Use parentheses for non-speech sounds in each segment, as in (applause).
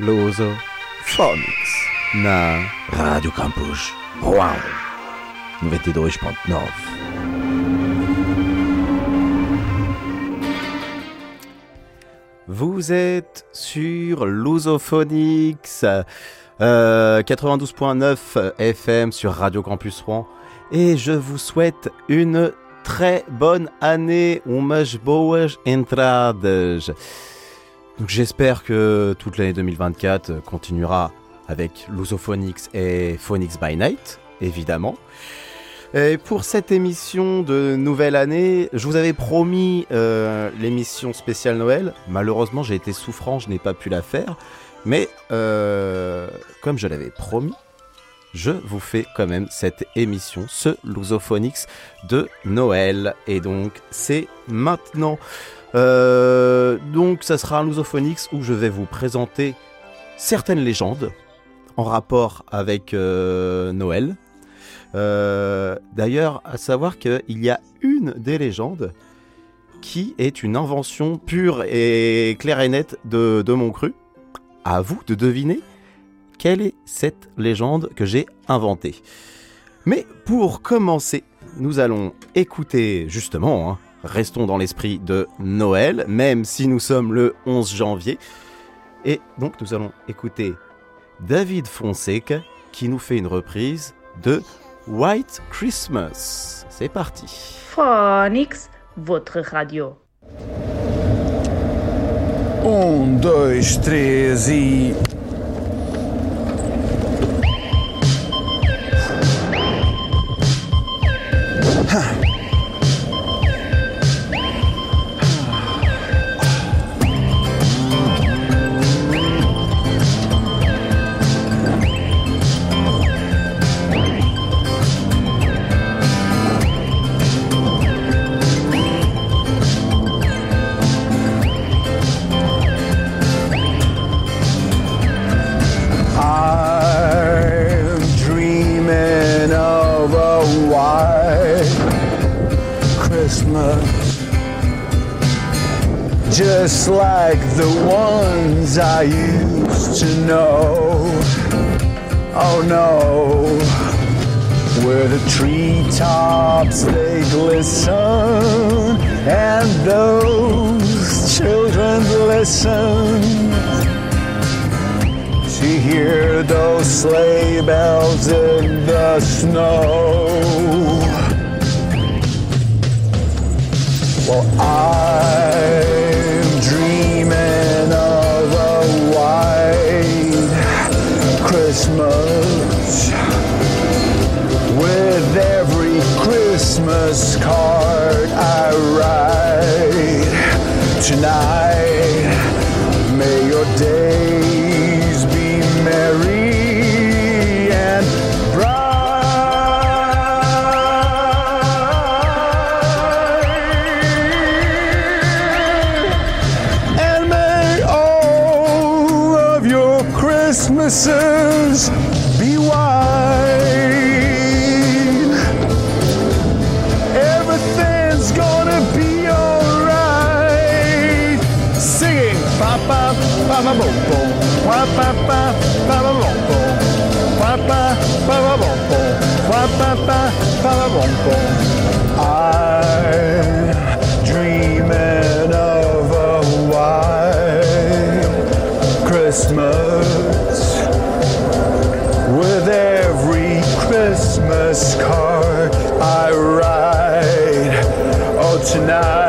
Loso Phonics. Na. Rádio Campus Rouen. 92.9 Vous êtes sur Lusophonics euh, 92.9 FM sur Radio Campus Rouen. Et je vous souhaite une très bonne année. Umas boas entradas. J'espère que toute l'année 2024 continuera avec Lusophonics et Phonics by Night, évidemment. Et pour cette émission de nouvelle année, je vous avais promis euh, l'émission spéciale Noël. Malheureusement, j'ai été souffrant, je n'ai pas pu la faire. Mais euh, comme je l'avais promis, je vous fais quand même cette émission, ce Lusophonics de Noël. Et donc, c'est maintenant. Euh, donc, ça sera un Lusophonics où je vais vous présenter certaines légendes en rapport avec euh, Noël. Euh, D'ailleurs, à savoir qu'il y a une des légendes qui est une invention pure et claire et nette de, de mon cru. À vous de deviner quelle est cette légende que j'ai inventée. Mais pour commencer, nous allons écouter justement, hein, restons dans l'esprit de Noël, même si nous sommes le 11 janvier. Et donc nous allons écouter David Fonseca qui nous fait une reprise de White Christmas. C'est parti. Phonics, votre radio. Um, dois, três e. they glisten and those children listen to hear those sleigh bells in the snow. Tonight. I'm dreaming of a white Christmas with every Christmas card I write. Oh, tonight,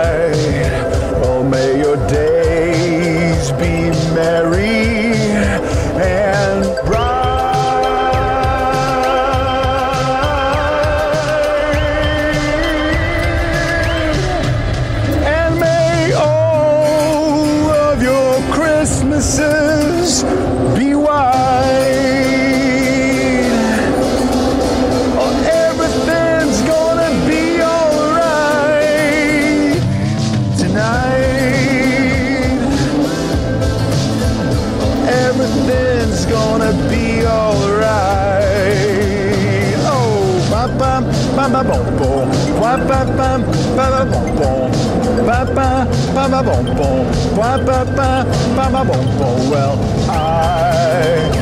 pa pa ba bom bom, pa pa pa pa ba bom bom. Well, I.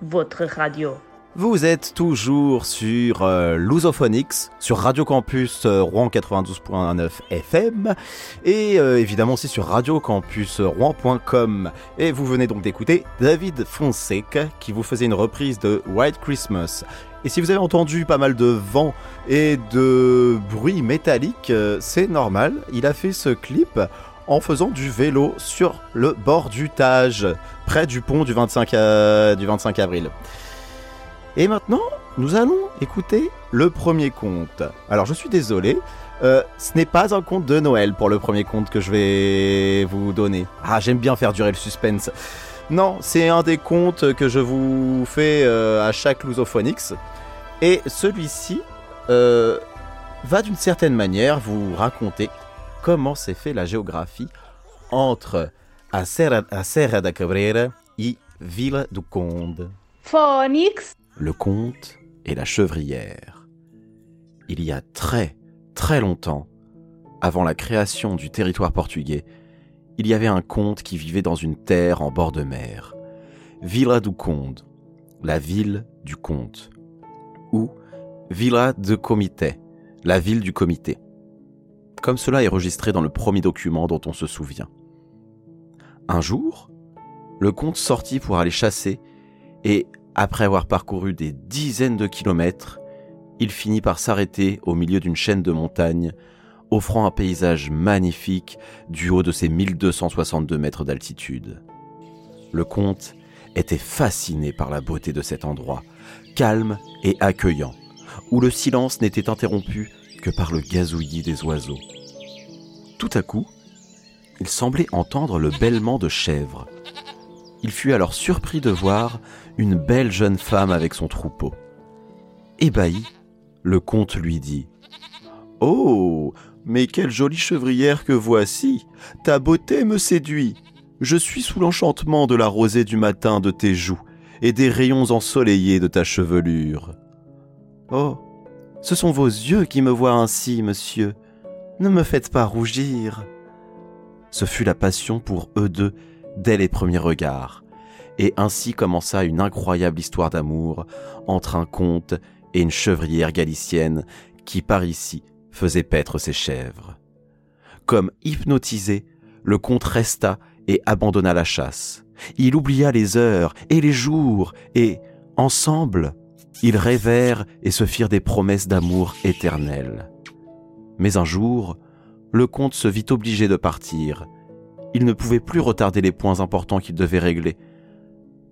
Votre radio. Vous êtes toujours sur euh, Lusophonix, sur Radio Campus euh, Rouen 92.9 FM et euh, évidemment aussi sur radiocampusrouen.com. Et vous venez donc d'écouter David Fonseca qui vous faisait une reprise de White Christmas. Et si vous avez entendu pas mal de vent et de bruit métallique, euh, c'est normal, il a fait ce clip en faisant du vélo sur le bord du Tage, près du pont du 25, euh, du 25 avril. Et maintenant, nous allons écouter le premier conte. Alors, je suis désolé, euh, ce n'est pas un conte de Noël pour le premier conte que je vais vous donner. Ah, j'aime bien faire durer le suspense. Non, c'est un des contes que je vous fais euh, à chaque Lusophonix. Et celui-ci va d'une certaine manière vous raconter comment s'est fait la géographie entre a Serra, a Serra da Cabreira et Vila do Conde. Phonix, Le conte et la chevrière. Il y a très, très longtemps, avant la création du territoire portugais, il y avait un comte qui vivait dans une terre en bord de mer. Vila do Conde, la ville du comte. Ou Vila de Comité, la ville du comité. Comme cela est registré dans le premier document dont on se souvient. Un jour, le comte sortit pour aller chasser et, après avoir parcouru des dizaines de kilomètres, il finit par s'arrêter au milieu d'une chaîne de montagnes, offrant un paysage magnifique du haut de ses 1262 mètres d'altitude. Le comte était fasciné par la beauté de cet endroit, calme et accueillant, où le silence n'était interrompu par le gazouillis des oiseaux. Tout à coup, il semblait entendre le bêlement de chèvres. Il fut alors surpris de voir une belle jeune femme avec son troupeau. Ébahi, le comte lui dit Oh, mais quelle jolie chevrière que voici Ta beauté me séduit. Je suis sous l'enchantement de la rosée du matin de tes joues et des rayons ensoleillés de ta chevelure. Oh, ce sont vos yeux qui me voient ainsi, monsieur. Ne me faites pas rougir. Ce fut la passion pour eux deux dès les premiers regards, et ainsi commença une incroyable histoire d'amour entre un comte et une chevrière galicienne qui par ici faisait paître ses chèvres. Comme hypnotisé, le comte resta et abandonna la chasse. Il oublia les heures et les jours, et, ensemble, ils rêvèrent et se firent des promesses d'amour éternel. Mais un jour, le comte se vit obligé de partir. Il ne pouvait plus retarder les points importants qu'il devait régler.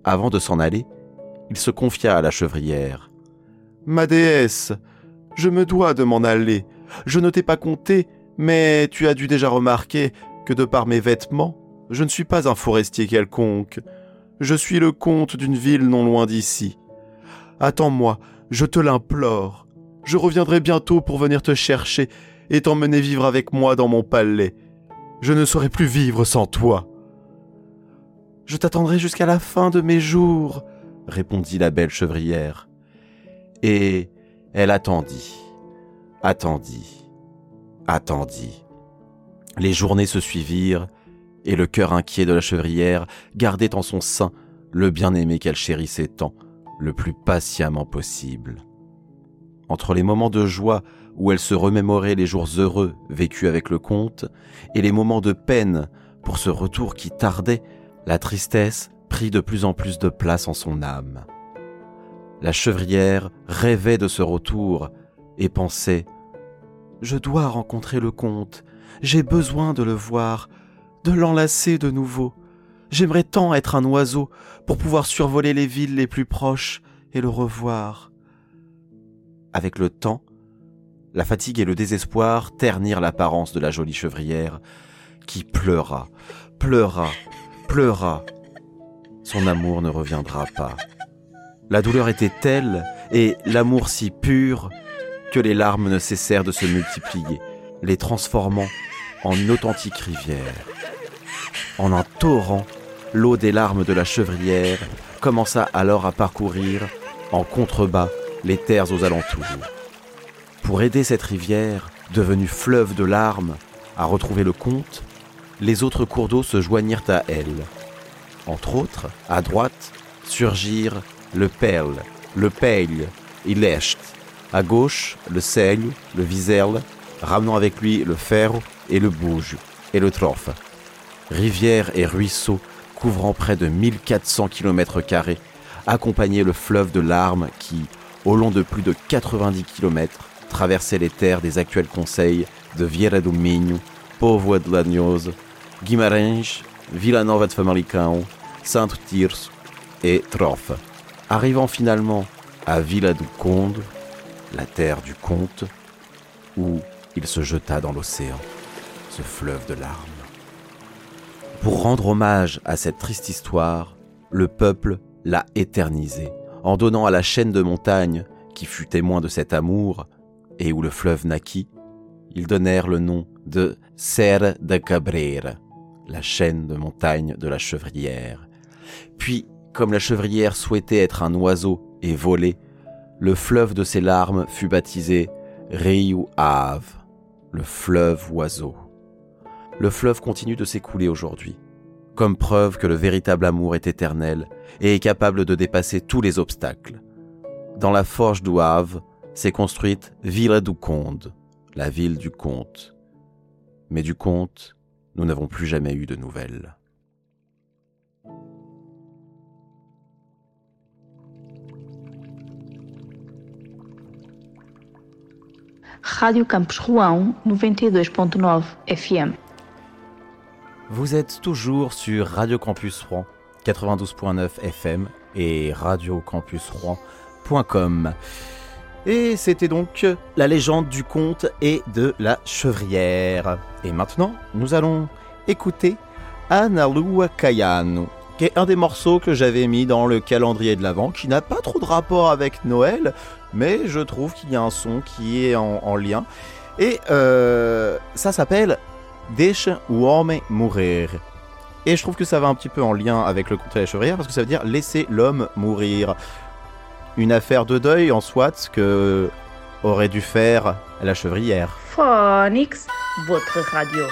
Avant de s'en aller, il se confia à la chevrière. Ma déesse, je me dois de m'en aller. Je ne t'ai pas compté, mais tu as dû déjà remarquer que de par mes vêtements, je ne suis pas un forestier quelconque. Je suis le comte d'une ville non loin d'ici. Attends-moi, je te l'implore. Je reviendrai bientôt pour venir te chercher et t'emmener vivre avec moi dans mon palais. Je ne saurais plus vivre sans toi. Je t'attendrai jusqu'à la fin de mes jours, répondit la belle chevrière. Et elle attendit, attendit, attendit. Les journées se suivirent, et le cœur inquiet de la chevrière gardait en son sein le bien-aimé qu'elle chérissait tant, le plus patiemment possible. Entre les moments de joie où elle se remémorait les jours heureux vécus avec le comte, et les moments de peine pour ce retour qui tardait, la tristesse prit de plus en plus de place en son âme. La chevrière rêvait de ce retour et pensait Je dois rencontrer le comte, j'ai besoin de le voir, de l'enlacer de nouveau. J'aimerais tant être un oiseau pour pouvoir survoler les villes les plus proches et le revoir. Avec le temps, la fatigue et le désespoir ternirent l'apparence de la jolie chevrière, qui pleura, pleura, pleura. Son amour ne reviendra pas. La douleur était telle et l'amour si pur que les larmes ne cessèrent de se multiplier, les transformant en une authentique rivière. En un torrent, l'eau des larmes de la chevrière commença alors à parcourir en contrebas les terres aux alentours. Pour aider cette rivière, devenue fleuve de larmes, à retrouver le comte, les autres cours d'eau se joignirent à elle. Entre autres, à droite, surgir le perle, le peil et l'est. À gauche, le seigle, le viserle, ramenant avec lui le fer et le bouge et le trophe. Rivières et ruisseaux couvrant près de 1400 km, accompagnaient le fleuve de larmes qui, au long de plus de 90 km, traversait les terres des actuels conseils de Vieira do Minho, Povoa de Lanhoso, Guimarães, Vila Nova de Famalicão, Santo Tirso et Trofe, arrivant finalement à Villa do Conde, la terre du comte, où il se jeta dans l'océan, ce fleuve de larmes. Pour rendre hommage à cette triste histoire, le peuple l'a éternisé, en donnant à la chaîne de montagnes qui fut témoin de cet amour et où le fleuve naquit, ils donnèrent le nom de Serre de Cabrera, la chaîne de montagnes de la chevrière. Puis, comme la chevrière souhaitait être un oiseau et voler, le fleuve de ses larmes fut baptisé Rio Ave, le fleuve oiseau. Le fleuve continue de s'écouler aujourd'hui, comme preuve que le véritable amour est éternel et est capable de dépasser tous les obstacles. Dans la forge d'Ouave s'est construite Villa do Conde, la ville du comte. Mais du comte, nous n'avons plus jamais eu de nouvelles. Rádio Campus Rouen 92.9 FM. Vous êtes toujours sur Radio Campus Rouen 92.9 FM et radiocampusrouen.com. Et c'était donc la légende du conte et de la chevrière. Et maintenant, nous allons écouter Analua Kayano, qui est un des morceaux que j'avais mis dans le calendrier de l'Avent, qui n'a pas trop de rapport avec Noël, mais je trouve qu'il y a un son qui est en, en lien. Et euh, ça s'appelle Deixa o homem morrer. Et je trouve que ça va un petit peu en lien avec le conte de la chevrière, parce que ça veut dire laisser l'homme mourir. Une affaire de deuil en soit que aurait dû faire la chevrière. Phonix, votre radio.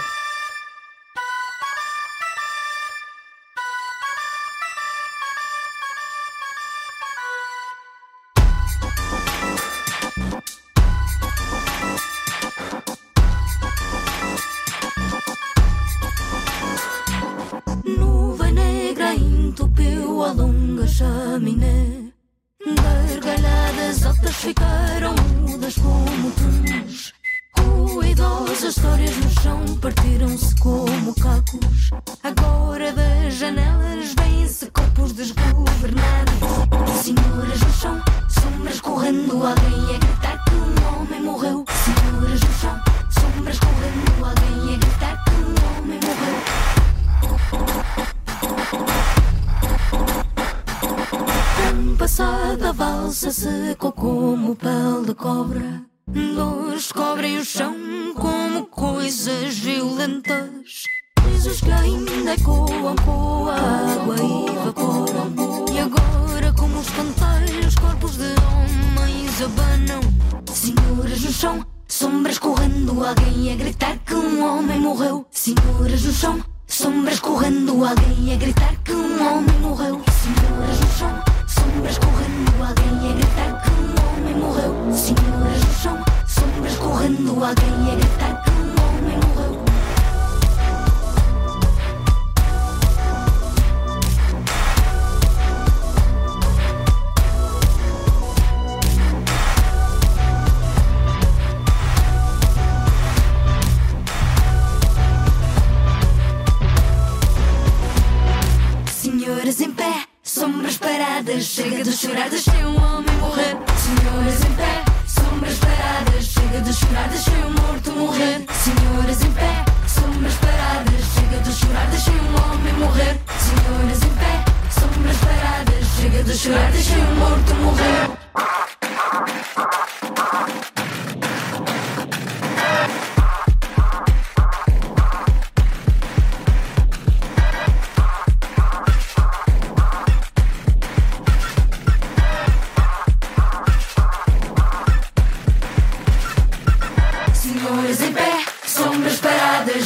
Senhoras em pé, sombras paradas, chega de chorar, deixei um homem morrer. Senhoras em pé, sombras paradas, chega de chorar, deixei um morto morrer. Senhoras em pé, sombras paradas, chega de chorar, deixei um homem morrer. Senhoras em pé, sombras paradas, chega de chorar, deixei um morto morrer.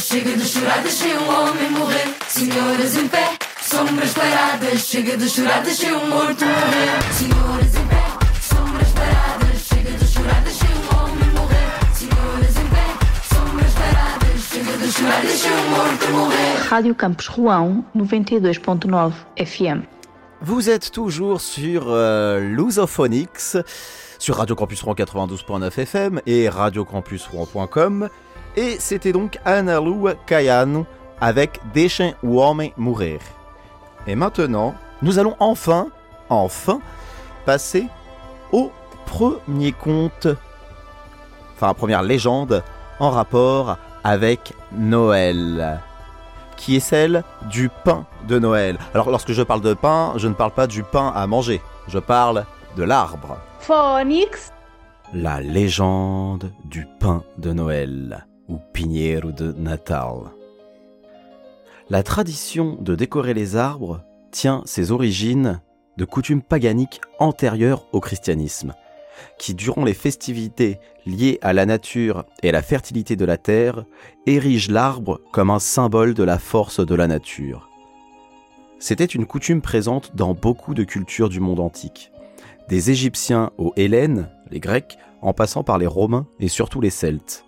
Chega de chorar, deixei um homem morrer. Senhoras em pé, sombras paradas. Chega de chorar, deixei um morto morrer. Senhoras em pé, sombras paradas. Chega de chorar, deixei um homem morrer. Senhoras em pé, sombras paradas. Chega de chorar, deixei um morto morrer. Rádio Campus Rouen 92.9 FM. Vous êtes toujours sur euh, Lusophonics, sur Radio Campus Rouen 92.9 FM et radiocampusrouen.com. Et c'était donc Analu Kayan avec Deixem o Homem Mourir. Et maintenant, nous allons enfin, enfin, passer au premier conte, enfin, première légende en rapport avec Noël, qui est celle du pain de Noël. Alors, lorsque je parle de pain, je ne parle pas du pain à manger, je parle de l'arbre. Phonics. La légende du pain de Noël, ou Pinheiro de Natal. La tradition de décorer les arbres tient ses origines de coutumes paganiques antérieures au christianisme, qui durant les festivités liées à la nature et à la fertilité de la terre, érigent l'arbre comme un symbole de la force de la nature. C'était une coutume présente dans beaucoup de cultures du monde antique, des Égyptiens aux Hélènes, les Grecs, en passant par les Romains et surtout les Celtes.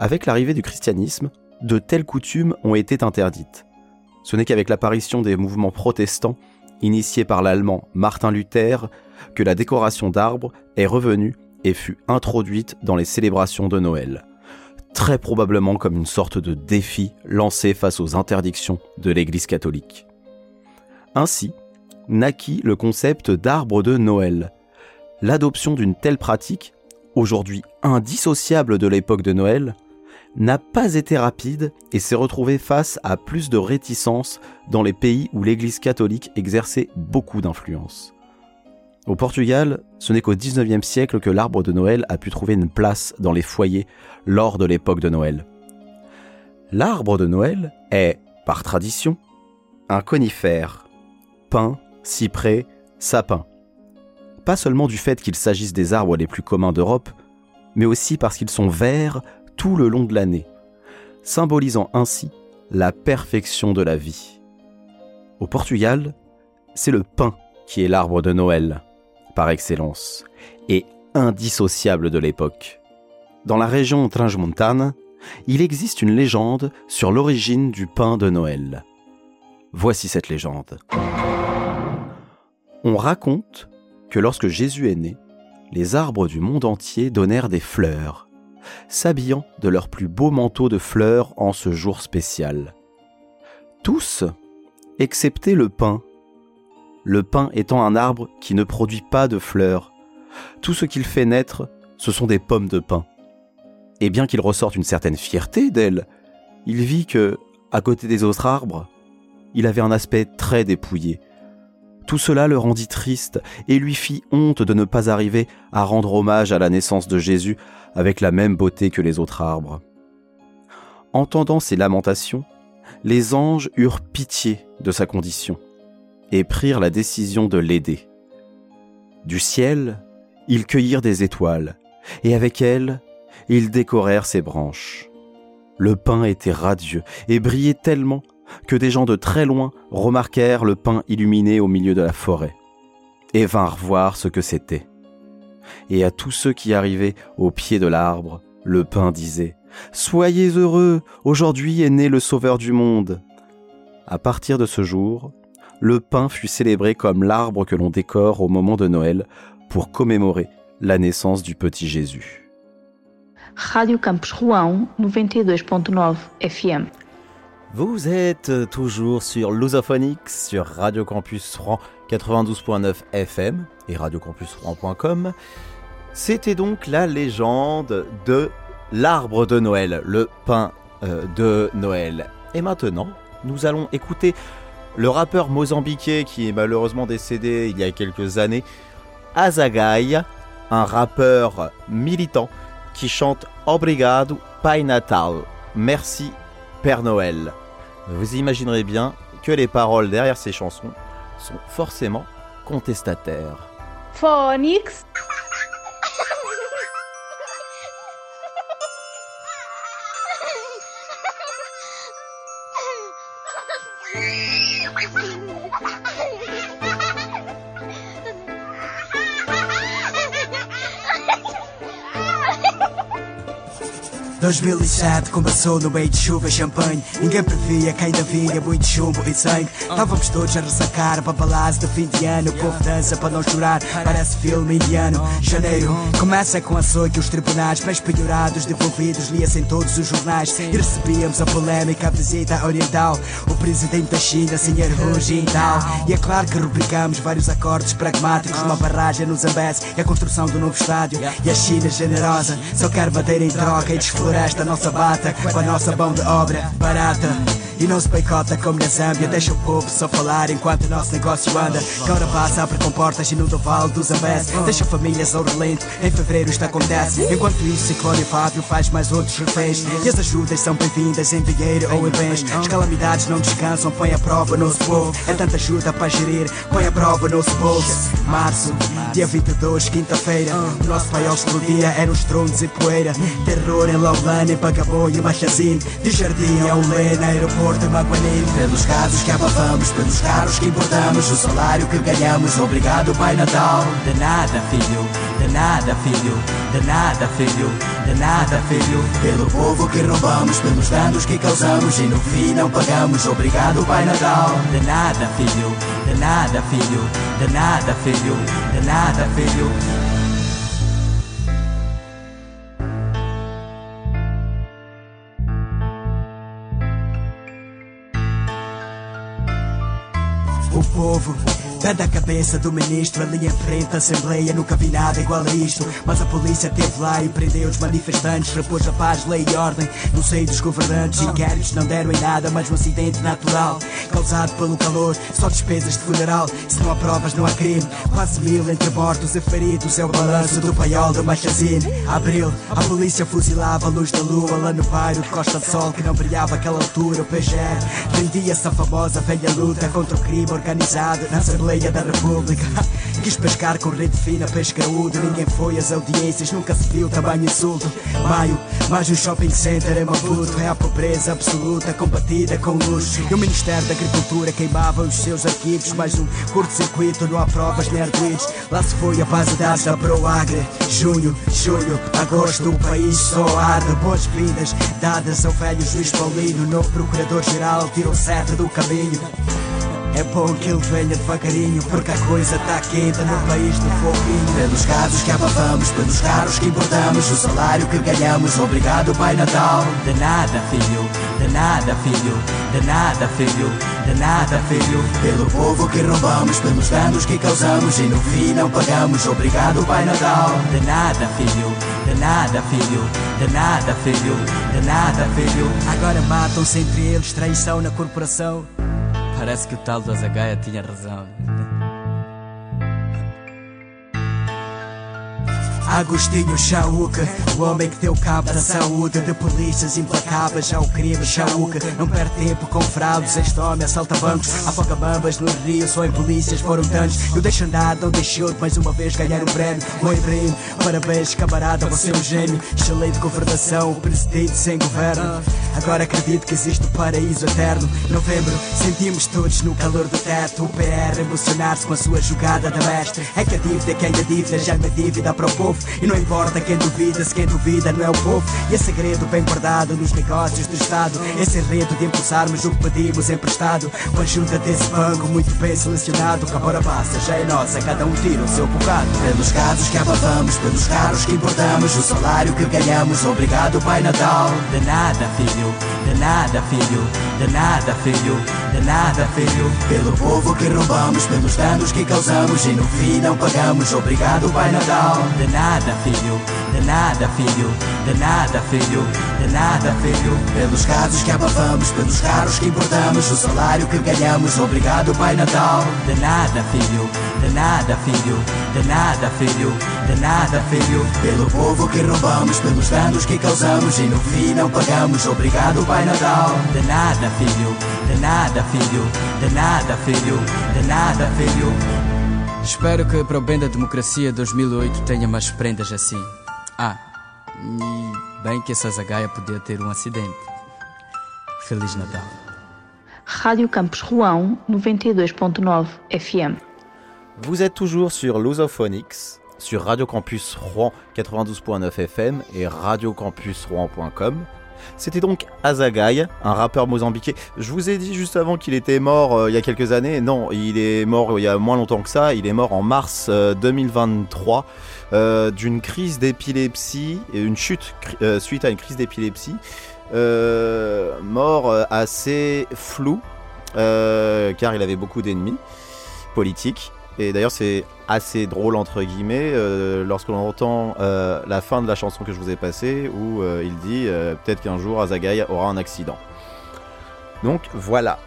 Avec l'arrivée du christianisme, de telles coutumes ont été interdites. Ce n'est qu'avec l'apparition des mouvements protestants, initiés par l'allemand Martin Luther, que la décoration d'arbres est revenue et fut introduite dans les célébrations de Noël. Très probablement comme une sorte de défi lancé face aux interdictions de l'Église catholique. Ainsi, naquit le concept d'arbre de Noël. L'adoption d'une telle pratique, aujourd'hui indissociable de l'époque de Noël, n'a pas été rapide et s'est retrouvée face à plus de réticence dans les pays où l'Église catholique exerçait beaucoup d'influence. Au Portugal, ce n'est qu'au XIXe siècle que l'arbre de Noël a pu trouver une place dans les foyers lors de l'époque de Noël. L'arbre de Noël est, par tradition, un conifère, pin, cyprès, sapin. Pas seulement du fait qu'il s'agisse des arbres les plus communs d'Europe, mais aussi parce qu'ils sont verts le long de l'année, symbolisant ainsi la perfection de la vie. Au Portugal, c'est le pin qui est l'arbre de Noël, par excellence, et indissociable de l'époque. Dans la région Transmontane, il existe une légende sur l'origine du pain de Noël. Voici cette légende. On raconte que lorsque Jésus est né, les arbres du monde entier donnèrent des fleurs, s'habillant de leurs plus beaux manteaux de fleurs en ce jour spécial. Tous, excepté le pin. Le pin étant un arbre qui ne produit pas de fleurs. Tout ce qu'il fait naître, ce sont des pommes de pin. Et bien qu'il ressorte une certaine fierté d'elle, il vit que, à côté des autres arbres, il avait un aspect très dépouillé. Tout cela le rendit triste et lui fit honte de ne pas arriver à rendre hommage à la naissance de Jésus avec la même beauté que les autres arbres. Entendant ces lamentations, les anges eurent pitié de sa condition et prirent la décision de l'aider. Du ciel, ils cueillirent des étoiles, et avec elles, ils décorèrent ses branches. Le pain était radieux et brillait tellement que des gens de très loin remarquèrent le pain illuminé au milieu de la forêt, et vinrent voir ce que c'était. Et à tous ceux qui arrivaient au pied de l'arbre, le pain disait Soyez heureux, aujourd'hui est né le Sauveur du monde. À partir de ce jour, le pain fut célébré comme l'arbre que l'on décore au moment de Noël pour commémorer la naissance du petit Jésus. Rádio Campus Rouen 92.9 FM. Vous êtes toujours sur Lusophonics, sur Radio Campus Rouen 92.9 FM et radiocampusrouen.com. C'était donc la légende de l'arbre de Noël, le pain euh, de Noël. Et maintenant, nous allons écouter le rappeur mozambiquais qui est malheureusement décédé il y a quelques années, Azagai, un rappeur militant qui chante Obrigado Pai Natal. Merci Père Noël. Vous imaginerez bien que les paroles derrière ces chansons sont forcément contestataires. Phonics. (laughs) 2007 começou no meio de chuva e champanhe. Ninguém previa que ainda vinha muito chumbo e sangue. Estávamos todos a ressacar para balanço de fim de ano. O povo dança para não chorar, parece filme indiano. Janeiro começa com açoite os tribunais Mais penhorados, devolvidos, lia-se em todos os jornais. E recebíamos a polémica, a visita oriental. O presidente da China, senhor Hu Jintao. E é claro que rubricamos vários acordes pragmáticos Uma barragem nos Zambés e a construção do novo estádio. E a China generosa só quer bater em troca E desfloresta a nossa bata com a nossa mão de obra barata. E não se boicota como na Zâmbia Deixa o povo só falar enquanto o nosso negócio anda. Agora passa, abre com portas e no do Vale dos Zambés Deixa famílias ao relento, em fevereiro isto acontece Enquanto isso, Ciclone Fábio faz mais outros reféns. E as ajudas são bem-vindas em dinheiro ou em bens. As calamidades não descansam, põe a prova no nosso povo. É tanta ajuda para gerir, põe a prova no nosso bolso. Março, dia 22, quinta-feira. O nosso paiol explodia, eram os tronos e poeira. Terror em Laulane, Pagabou e Machazine. De Jardim a Ulena, aeroporto de Maguanim. Pelos casos que abafamos, pelos carros que importamos O salário que ganhamos, obrigado Pai Natal. De nada filho, de nada filho, de nada filho, de nada filho. Pelo povo que roubamos, pelos danos que causamos E no fim não pagamos, obrigado Pai Natal. De nada filho, de nada filho, de nada filho, de nada filho. O povo Pede a cabeça do ministro ali em frente à Assembleia Nunca vi nada igual a isto. Mas a polícia esteve lá e prendeu os manifestantes Repôs a paz, lei e ordem. No seio dos governantes Inquéritos não deram em nada Mas um acidente natural Causado pelo calor Só despesas de funeral. Se não há provas não há crime. Quase mil entre mortos e feridos É o balanço do paiol do Machazine. Abril A polícia fuzilava a luz da lua Lá no bairro de Costa de Sol Que não brilhava aquela altura O PGR Vendia-se famosa velha luta Contra o crime organizado Na Assembleia da República. (laughs) Quis pescar com rede fina, pescaúdo Ninguém foi às audiências, nunca se viu tamanho insulto. Maio, mais um shopping center em Maputo É a pobreza absoluta, combatida com luxo. E o Ministério da Agricultura queimava os seus arquivos Mais um curto-circuito, não há provas nem arguidos. Lá se foi a base das da Proagre Junho, julho, agosto, o país só arde. Boas-vindas dadas ao velho juiz Paulino Novo procurador-geral tirou seta do caminho é bom que ele venha devagarinho Porque a coisa tá quente no país do foguinho. Pelos casos que abafamos, pelos carros que importamos O salário que ganhamos, obrigado Pai Natal. De nada filho, de nada filho De nada filho, de nada filho. Pelo povo que roubamos, pelos danos que causamos E no fim não pagamos, obrigado Pai Natal. De nada filho, de nada filho De nada filho, de nada filho. Agora matam-se entre eles, traição na corporação Parece que o tal do Azagaia tinha razão. Agostinho Chauca, o homem que deu cabo da saúde de polícias implacáveis, já o crime Chauca. Não perde tempo com fraudes, este homem assalta bancos, afoga bambas no rio, só em polícias foram tantos. Eu deixo andar, não deixou de mais uma vez ganhar um prémio. Bom Ibrahim, parabéns camarada, você é um gênio. Excelente governação, presidente sem governo. Agora acredito que existe um paraíso eterno. Novembro, sentimos todos no calor do teto. O PR emocionar-se com a sua jogada da mestre. É que a dívida, quem a dívida, já é dívida para o povo. E não importa quem duvida, se quem duvida não é o povo. E é segredo bem guardado nos negócios do Estado. Esse enredo de impulsarmos o que pedimos emprestado. Com a ajuda desse banco muito bem selecionado. Que agora passa, já é nossa, cada um tira o seu bocado. Pelos casos que abafamos, pelos carros que importamos, o salário que ganhamos. Obrigado, Pai Natal. De nada, de nada, filho, de nada, filho, de nada, filho. Pelo povo que roubamos, pelos danos que causamos. E no fim não pagamos. Obrigado, Pai Natal. De nada nada, filho, de nada, filho, de nada, filho, de nada, filho. Pelos casos que abafamos, pelos carros que importamos, o salário que ganhamos, obrigado, Pai Natal. De nada, filho, de nada, filho, de nada, filho, de nada, filho. Pelo povo que roubamos, pelos danos que causamos e no fim não pagamos, obrigado, Pai Natal. De nada, filho, de nada, filho, de nada, filho, de nada, filho. Espero que para o bem da democracia 2008 tenha mais prendas assim. Ah, e bem que essa zagaia podia ter um acidente. Feliz Natal. Rádio Campus Rouen 92.9 FM. Vous êtes toujours sur Lusophonics sur Radio Campus Rouen 92.9 FM et radiocampusrouen.com. C'était donc Azagai, un rappeur mozambiquais. Je vous ai dit juste avant qu'il était mort euh, il y a quelques années. Non, il est mort il y a moins longtemps que ça. Il est mort en mars euh, 2023 euh, d'une crise d'épilepsie, une chute euh, suite à une crise d'épilepsie. Euh, mort euh, assez flou, euh, car il avait beaucoup d'ennemis politiques. Et d'ailleurs, c'est assez drôle, entre guillemets, euh, lorsque l'on entend euh, la fin de la chanson que je vous ai passée, où euh, il dit peut-être qu'un jour Azagai aura un accident. Donc voilà.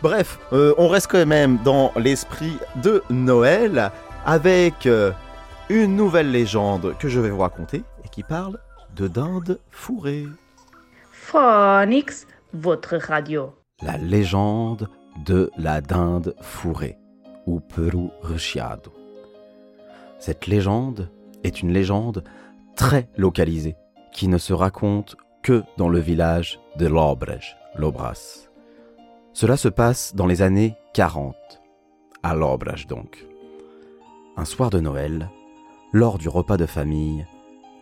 Bref, on reste quand même dans l'esprit de Noël avec une nouvelle légende que je vais vous raconter et qui parle de dinde fourrée. Phonics, votre radio. La légende de la dinde fourrée, ou Peru rechiado. Cette légende est une légende très localisée, qui ne se raconte que dans le village de Lobres, Lobras. Cela se passe dans les années 40, à Lobras donc. Un soir de Noël, lors du repas de famille,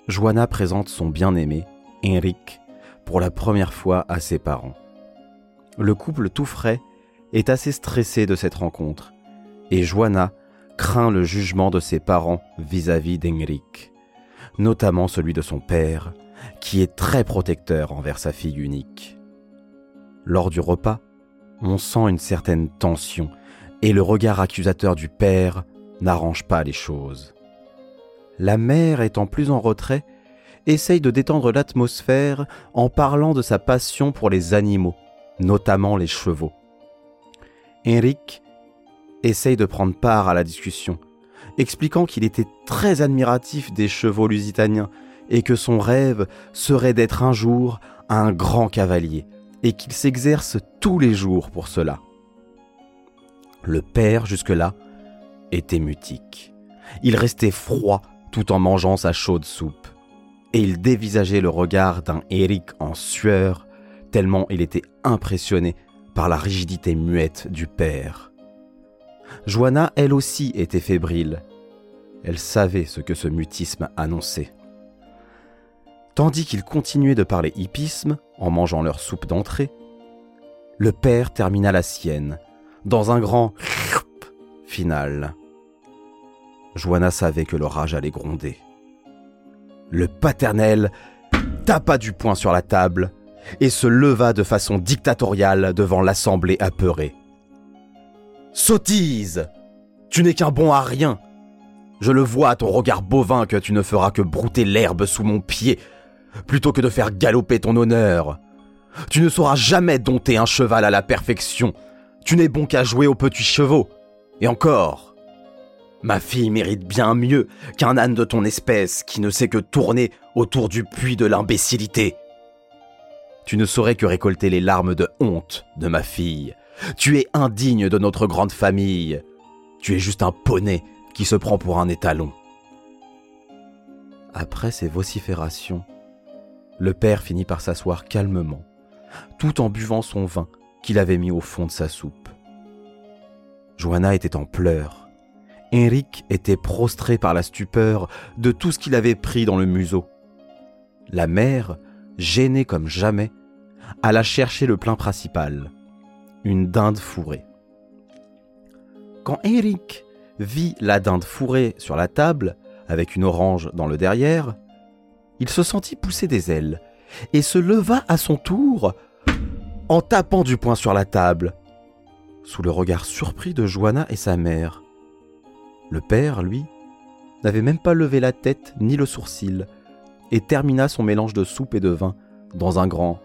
Joanna présente son bien-aimé, Henrik, pour la première fois à ses parents. Le couple tout frais est assez stressé de cette rencontre, et Joanna craint le jugement de ses parents vis-à-vis d'Henrik, notamment celui de son père, qui est très protecteur envers sa fille unique. Lors du repas, on sent une certaine tension, et le regard accusateur du père n'arrange pas les choses. La mère, étant plus en retrait, essaye de détendre l'atmosphère en parlant de sa passion pour les animaux, notamment les chevaux. Essaye de prendre part à la discussion, expliquant qu'il était très admiratif des chevaux lusitaniens et que son rêve serait d'être un jour un grand cavalier et qu'il s'exerce tous les jours pour cela. Le père, jusque-là, était mutique. Il restait froid tout en mangeant sa chaude soupe, et il dévisageait le regard d'un Eric en sueur, tellement il était impressionné par la rigidité muette du père. Joanna, elle aussi, était fébrile. Elle savait ce que ce mutisme annonçait. Tandis qu'ils continuaient de parler hippisme en mangeant leur soupe d'entrée, le père termina la sienne dans un grand final. Joanna savait que l'orage allait gronder. Le paternel tapa du poing sur la table et se leva de façon dictatoriale devant l'assemblée apeurée. Sottise Tu n'es qu'un bon à rien Je le vois à ton regard bovin que tu ne feras que brouter l'herbe sous mon pied, plutôt que de faire galoper ton honneur. Tu ne sauras jamais dompter un cheval à la perfection. Tu n'es bon qu'à jouer aux petits chevaux. Et encore, ma fille mérite bien mieux qu'un âne de ton espèce qui ne sait que tourner autour du puits de l'imbécilité. Tu ne saurais que récolter les larmes de honte de ma fille. Tu es indigne de notre grande famille. Tu es juste un poney qui se prend pour un étalon. Après ces vociférations, le père finit par s'asseoir calmement, tout en buvant son vin qu'il avait mis au fond de sa soupe. Joanna était en pleurs. Henrik était prostré par la stupeur de tout ce qu'il avait pris dans le museau. La mère, gênée comme jamais, alla chercher le plein principal, une dinde fourrée. Quand Henrik vit la dinde fourrée sur la table, avec une orange dans le derrière, il se sentit pousser des ailes et se leva à son tour en tapant du poing sur la table, sous le regard surpris de Joanna et sa mère. Le père, lui, n'avait même pas levé la tête ni le sourcil et termina son mélange de soupe et de vin dans un grand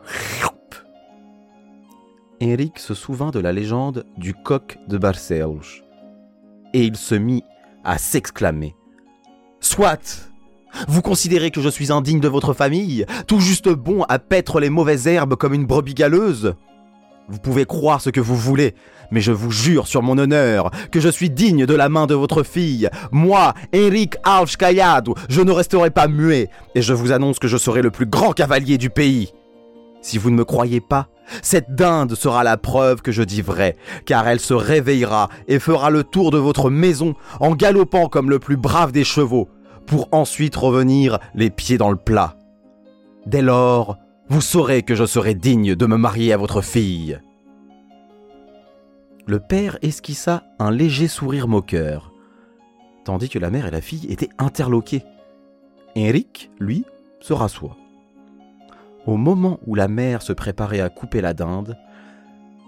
Henrik se souvint de la légende du coq de Barcelos et il se mit à s'exclamer. Soit Vous considérez que je suis indigne de votre famille, tout juste bon à paître les mauvaises herbes comme une brebis galeuse Vous pouvez croire ce que vous voulez, mais je vous jure sur mon honneur que je suis digne de la main de votre fille. Moi, Henrik Alves Callado, je ne resterai pas muet, et je vous annonce que je serai le plus grand cavalier du pays. Si vous ne me croyez pas, cette dinde sera la preuve que je dis vrai, car elle se réveillera et fera le tour de votre maison en galopant comme le plus brave des chevaux, pour ensuite revenir les pieds dans le plat. Dès lors, vous saurez que je serai digne de me marier à votre fille. Le père esquissa un léger sourire moqueur, tandis que la mère et la fille étaient interloquées. Henrik, lui, se rassoit. Au moment où la mère se préparait à couper la dinde,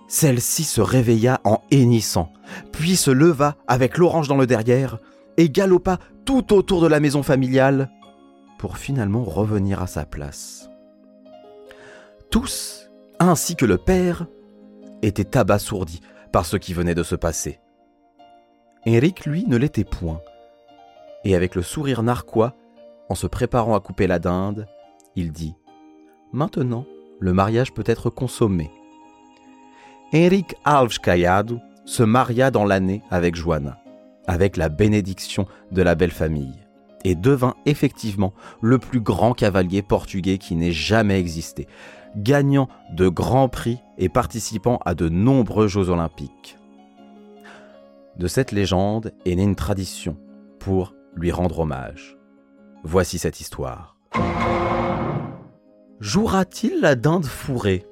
celle-ci se réveilla en hennissant, puis se leva avec l'orange dans le derrière et galopa tout autour de la maison familiale pour finalement revenir à sa place. Tous, ainsi que le père, étaient abasourdis par ce qui venait de se passer. Eric, lui, ne l'était point, et avec le sourire narquois, en se préparant à couper la dinde, il dit Maintenant, le mariage peut être consommé. Eric Alvskayadu se maria dans l'année avec Joanna, avec la bénédiction de la belle famille, et devint effectivement le plus grand cavalier portugais qui n'ait jamais existé, gagnant de grands prix et participant à de nombreux Jeux olympiques. De cette légende est née une tradition pour lui rendre hommage. Voici cette histoire. Jouera-t-il la dinde fourrée?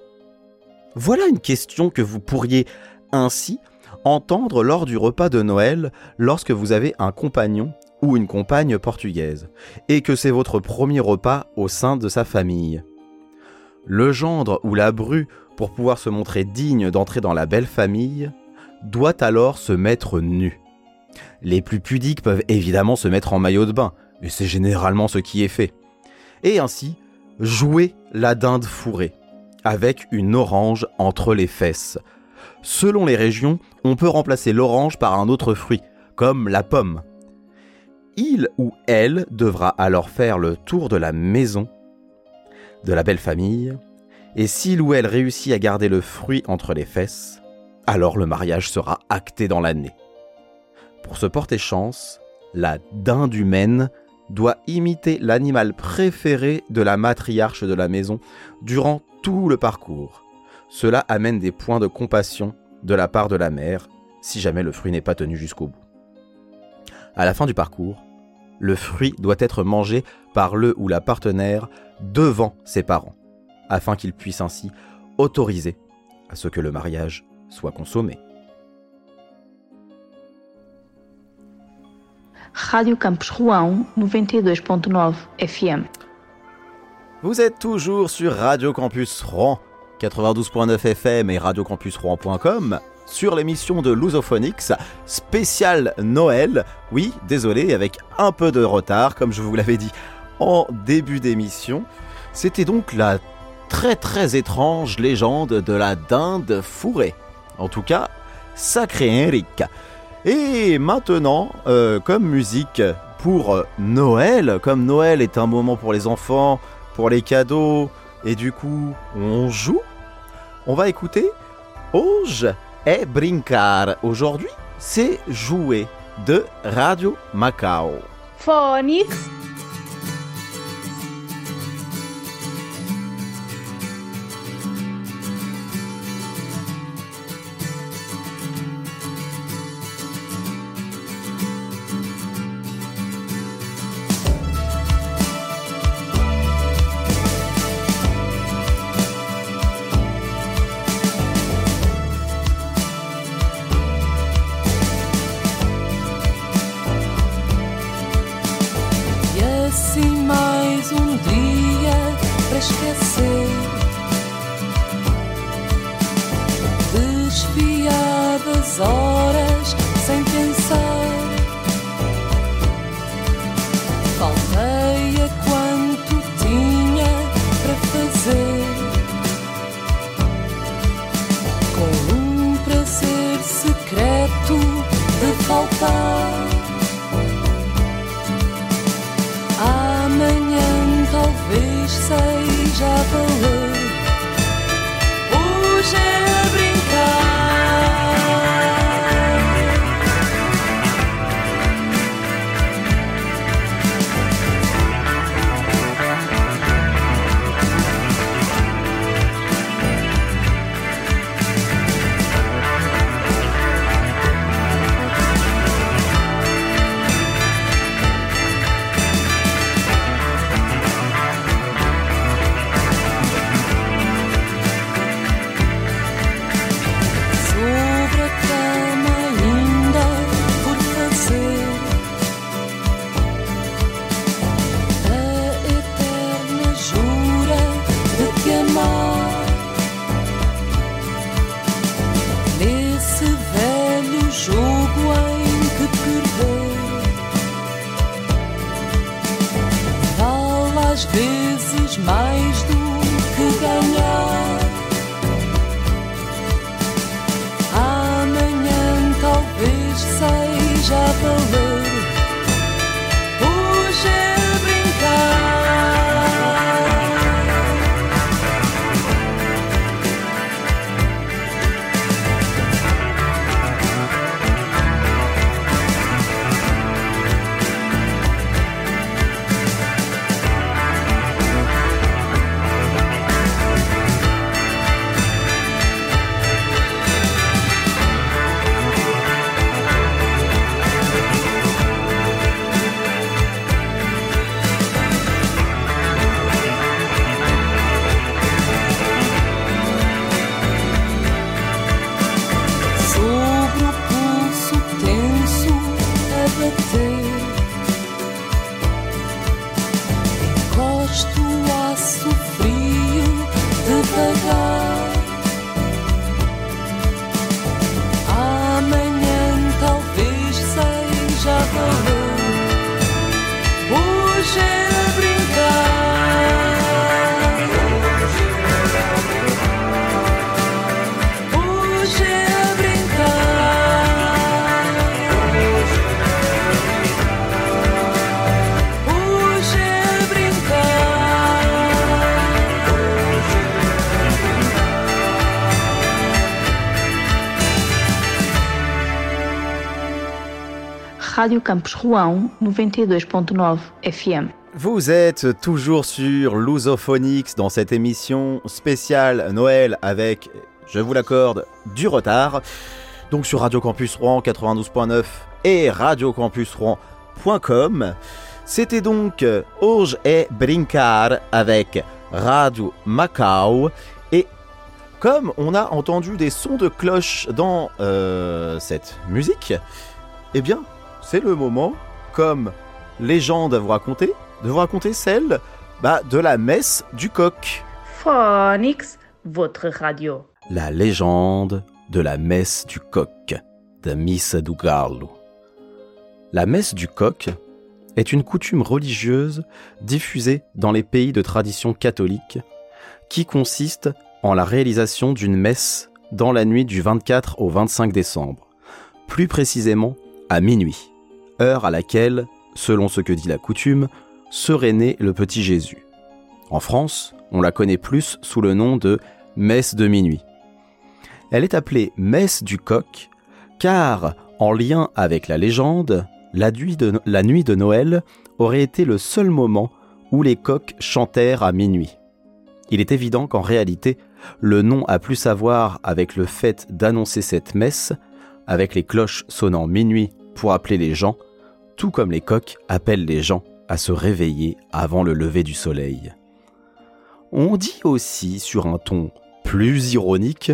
Voilà une question que vous pourriez ainsi entendre lors du repas de Noël lorsque vous avez un compagnon ou une compagne portugaise, et que c'est votre premier repas au sein de sa famille. Le gendre ou la bru, pour pouvoir se montrer digne d'entrer dans la belle famille, doit alors se mettre nu. Les plus pudiques peuvent évidemment se mettre en maillot de bain, et c'est généralement ce qui est fait. Et ainsi, jouer la dinde fourrée, avec une orange entre les fesses. Selon les régions, on peut remplacer l'orange par un autre fruit, comme la pomme. Il ou elle devra alors faire le tour de la maison de la belle famille, et s'il ou elle réussit à garder le fruit entre les fesses, alors le mariage sera acté dans l'année. Pour se porter chance, la dinde humaine doit imiter l'animal préféré de la matriarche de la maison durant tout le parcours. Cela amène des points de compassion de la part de la mère si jamais le fruit n'est pas tenu jusqu'au bout. À la fin du parcours, le fruit doit être mangé par le ou la partenaire devant ses parents, afin qu'ils puissent ainsi autoriser à ce que le mariage soit consommé. Rádio Campus Rouen 92.9 FM. Vous êtes toujours sur Radio Campus Rouen, 92.9 FM et radiocampusrouen.com sur l'émission de Lusophonics spécial Noël. Oui, désolé, avec un peu de retard, comme je vous l'avais dit en début d'émission. C'était donc la très très étrange légende de la dinde fourrée. En tout cas, sacré Henrik. Et maintenant, euh, comme musique pour Noël, comme Noël est un moment pour les enfants, pour les cadeaux, et du coup, on joue, on va écouter Hoje é brincar. Aujourd'hui, c'est jouer de Radio Macao. Phonics. Rádio Campos Roão 92.9 FM. Vous êtes toujours sur Lusophonix dans cette émission spéciale Noël avec, je vous l'accorde, du retard. Donc sur Radio Campus Rouen 92.9 et radiocampusrouen.com. C'était donc Hoje et Brincar avec Radio Macau. Et comme on a entendu des sons de cloche dans euh, cette musique, eh bien, c'est le moment, comme légende à vous raconter, de vous raconter celle bah, de la messe du coq. Phonics, votre radio. La légende de la messe du coq de Missa do Galo. La messe du coq est une coutume religieuse diffusée dans les pays de tradition catholique qui consiste en la réalisation d'une messe dans la nuit du 24 au 25 décembre, plus précisément à minuit, heure à laquelle, selon ce que dit la coutume, serait né le petit Jésus. En France, on la connaît plus sous le nom de messe de minuit. Elle est appelée messe du coq car, en lien avec la légende, la nuit de, la nuit de Noël aurait été le seul moment où les coqs chantèrent à minuit. Il est évident qu'en réalité, le nom a plus à voir avec le fait d'annoncer cette messe, avec les cloches sonnant minuit pour appeler les gens, tout comme les coqs appellent les gens à se réveiller avant le lever du soleil. On dit aussi, sur un ton plus ironique,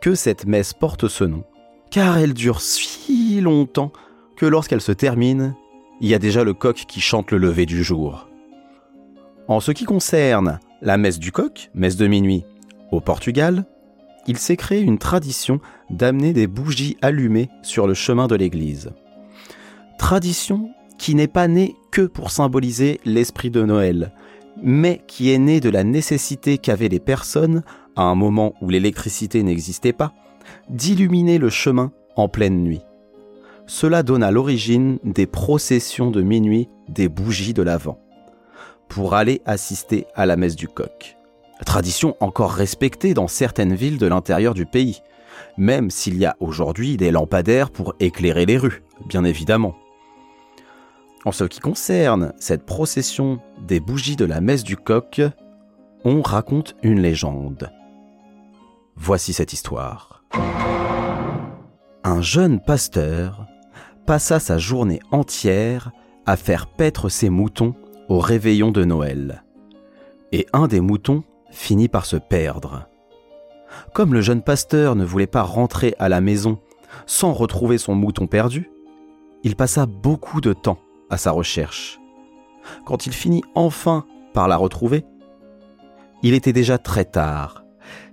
que cette messe porte ce nom, car elle dure si longtemps que lorsqu'elle se termine, il y a déjà le coq qui chante le lever du jour. En ce qui concerne la messe du coq, messe de minuit, au Portugal, il s'est créé une tradition d'amener des bougies allumées sur le chemin de l'église. Tradition qui n'est pas née que pour symboliser l'esprit de Noël, mais qui est née de la nécessité qu'avaient les personnes, à un moment où l'électricité n'existait pas, d'illuminer le chemin en pleine nuit. Cela donne à l'origine des processions de minuit des bougies de l'Avent, pour aller assister à la messe du coq. Tradition encore respectée dans certaines villes de l'intérieur du pays, même s'il y a aujourd'hui des lampadaires pour éclairer les rues, bien évidemment. En ce qui concerne cette procession des bougies de la messe du coq, on raconte une légende. Voici cette histoire. Un jeune pasteur passa sa journée entière à faire paître ses moutons au réveillon de Noël. Et un des moutons finit par se perdre. Comme le jeune pasteur ne voulait pas rentrer à la maison sans retrouver son mouton perdu, il passa beaucoup de temps à sa recherche. Quand il finit enfin par la retrouver, il était déjà très tard,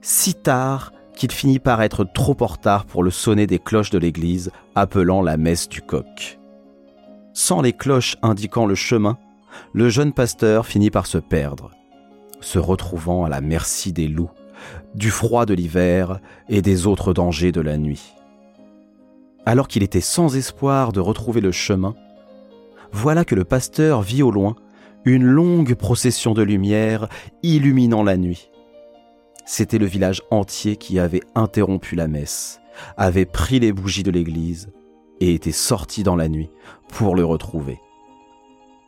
si tard qu'il finit par être trop en retard pour le sonner des cloches de l'église appelant la messe du coq. Sans les cloches indiquant le chemin, le jeune pasteur finit par se perdre, se retrouvant à la merci des loups, du froid de l'hiver et des autres dangers de la nuit. Alors qu'il était sans espoir de retrouver le chemin, voilà que le pasteur vit au loin une longue procession de lumière illuminant la nuit. C'était le village entier qui avait interrompu la messe, avait pris les bougies de l'église et était sorti dans la nuit pour le retrouver.